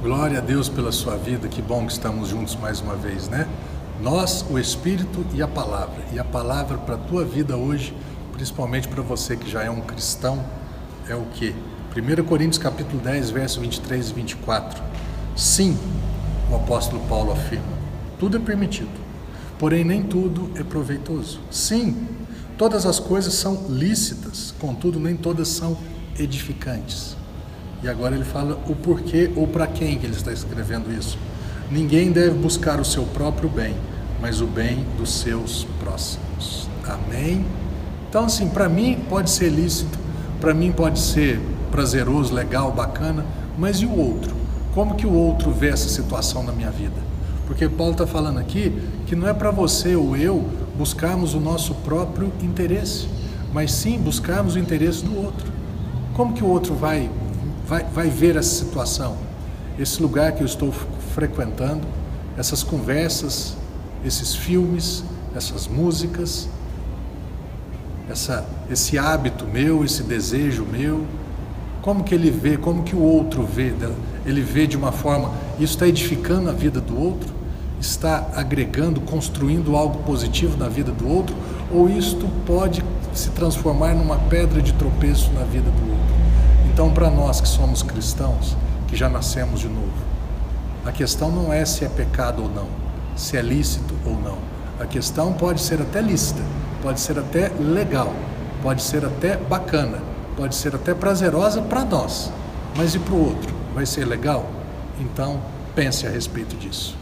Glória a Deus pela sua vida, que bom que estamos juntos mais uma vez, né? Nós, o Espírito e a palavra. E a palavra para a tua vida hoje, principalmente para você que já é um cristão, é o que? 1 Coríntios capítulo 10, verso 23 e 24. Sim, o apóstolo Paulo afirma, tudo é permitido, porém nem tudo é proveitoso. Sim, todas as coisas são lícitas, contudo nem todas são edificantes. E agora ele fala o porquê ou para quem que ele está escrevendo isso. Ninguém deve buscar o seu próprio bem, mas o bem dos seus próximos. Amém? Então, assim, para mim pode ser lícito, para mim pode ser prazeroso, legal, bacana, mas e o outro? Como que o outro vê essa situação na minha vida? Porque Paulo está falando aqui que não é para você ou eu buscarmos o nosso próprio interesse, mas sim buscarmos o interesse do outro. Como que o outro vai vai, vai ver essa situação, esse lugar que eu estou frequentando, essas conversas, esses filmes, essas músicas, essa, esse hábito meu, esse desejo meu, como que ele vê, como que o outro vê, ele vê de uma forma, isso está edificando a vida do outro, está agregando, construindo algo positivo na vida do outro, ou isto pode se transformar numa pedra de tropeço na vida do outro. Para nós que somos cristãos, que já nascemos de novo, a questão não é se é pecado ou não, se é lícito ou não. A questão pode ser até lícita, pode ser até legal, pode ser até bacana, pode ser até prazerosa para nós, mas e para o outro? Vai ser legal? Então, pense a respeito disso.